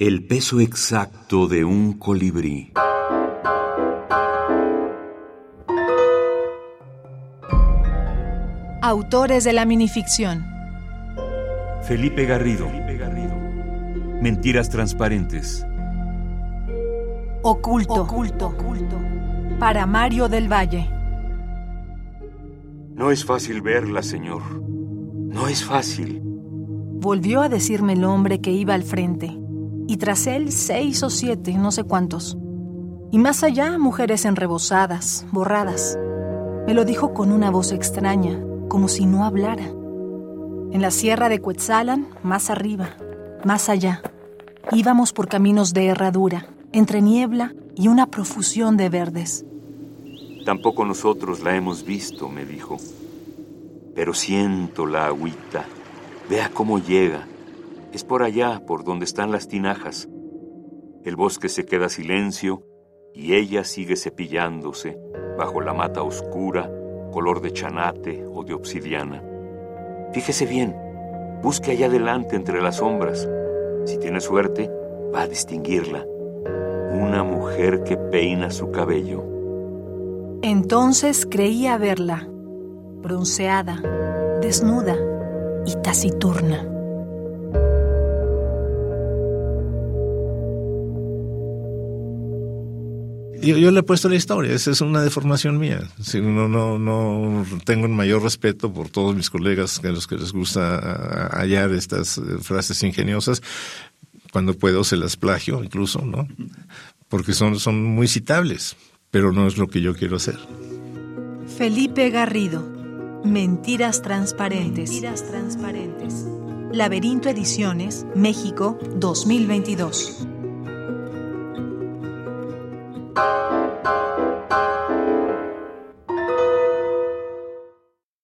El peso exacto de un colibrí. Autores de la minificción. Felipe Garrido. Mentiras transparentes. Oculto. Oculto. Para Mario del Valle. No es fácil verla, señor. No es fácil. Volvió a decirme el hombre que iba al frente. Y tras él seis o siete, no sé cuántos. Y más allá, mujeres enrebosadas, borradas. Me lo dijo con una voz extraña, como si no hablara. En la sierra de Cuetzalan, más arriba, más allá, íbamos por caminos de herradura, entre niebla y una profusión de verdes. Tampoco nosotros la hemos visto, me dijo. Pero siento la agüita. Vea cómo llega. Es por allá, por donde están las tinajas. El bosque se queda silencio y ella sigue cepillándose bajo la mata oscura, color de chanate o de obsidiana. Fíjese bien, busque allá adelante entre las sombras. Si tiene suerte, va a distinguirla. Una mujer que peina su cabello. Entonces creía verla, bronceada, desnuda y taciturna. Yo, le he puesto la historia, esa es una deformación mía. Si no, no, no tengo un mayor respeto por todos mis colegas a los que les gusta hallar estas eh, frases ingeniosas. Cuando puedo se las plagio incluso, ¿no? Porque son, son muy citables, pero no es lo que yo quiero hacer. Felipe Garrido, Mentiras Transparentes. Mentiras Transparentes. Laberinto Ediciones, México, 2022.